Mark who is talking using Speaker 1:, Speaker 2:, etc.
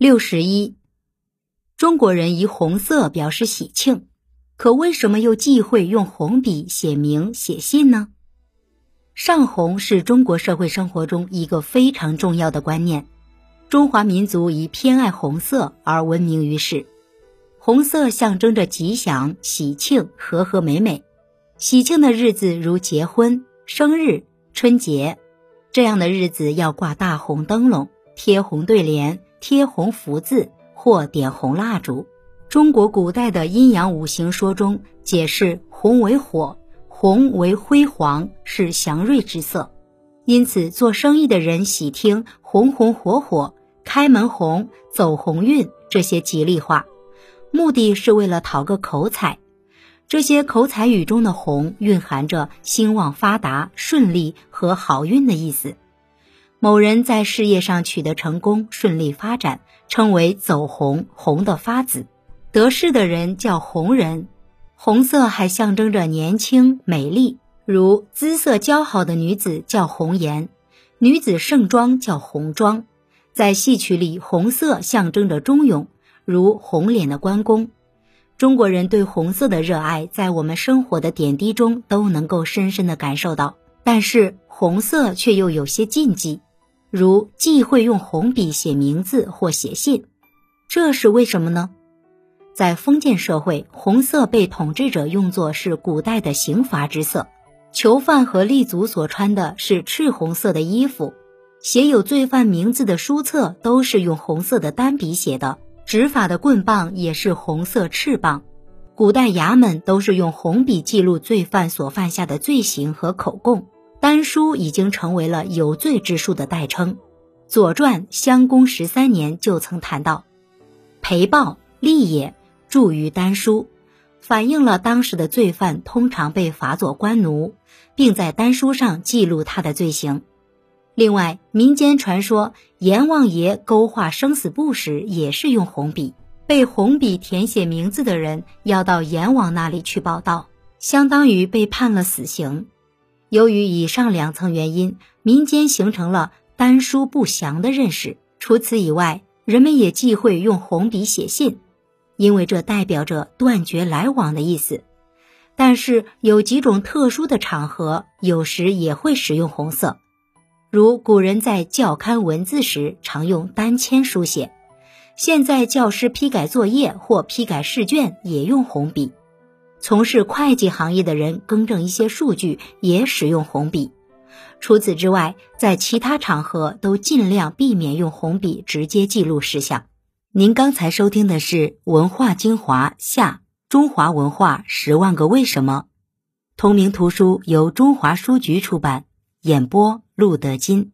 Speaker 1: 六十一，中国人以红色表示喜庆，可为什么又忌讳用红笔写名写信呢？上红是中国社会生活中一个非常重要的观念。中华民族以偏爱红色而闻名于世，红色象征着吉祥、喜庆、和和美美。喜庆的日子如结婚、生日、春节，这样的日子要挂大红灯笼，贴红对联。贴红福字或点红蜡烛。中国古代的阴阳五行说中解释，红为火，红为辉煌，是祥瑞之色。因此，做生意的人喜听“红红火火”“开门红”“走鸿运”这些吉利话，目的是为了讨个口彩。这些口彩语中的“红”蕴含着兴旺发达、顺利和好运的意思。某人在事业上取得成功，顺利发展，称为走红，红的发紫。得势的人叫红人。红色还象征着年轻美丽，如姿色姣好的女子叫红颜，女子盛装叫红妆。在戏曲里，红色象征着忠勇，如红脸的关公。中国人对红色的热爱，在我们生活的点滴中都能够深深的感受到。但是，红色却又有些禁忌。如忌讳用红笔写名字或写信，这是为什么呢？在封建社会，红色被统治者用作是古代的刑罚之色，囚犯和吏卒所穿的是赤红色的衣服，写有罪犯名字的书册都是用红色的单笔写的，执法的棍棒也是红色赤棒，古代衙门都是用红笔记录罪犯所犯下的罪行和口供。丹书已经成为了有罪之书的代称，《左传》襄公十三年就曾谈到：“裴豹立也，著于丹书，反映了当时的罪犯通常被罚作官奴，并在丹书上记录他的罪行。另外，民间传说阎王爷勾画生死簿时也是用红笔，被红笔填写名字的人要到阎王那里去报道，相当于被判了死刑。”由于以上两层原因，民间形成了丹书不祥的认识。除此以外，人们也忌讳用红笔写信，因为这代表着断绝来往的意思。但是有几种特殊的场合，有时也会使用红色，如古人在校勘文字时常用丹签书写，现在教师批改作业或批改试卷也用红笔。从事会计行业的人更正一些数据也使用红笔。除此之外，在其他场合都尽量避免用红笔直接记录事项。您刚才收听的是《文化精华下中华文化十万个为什么》，同名图书由中华书局出版，演播路德金。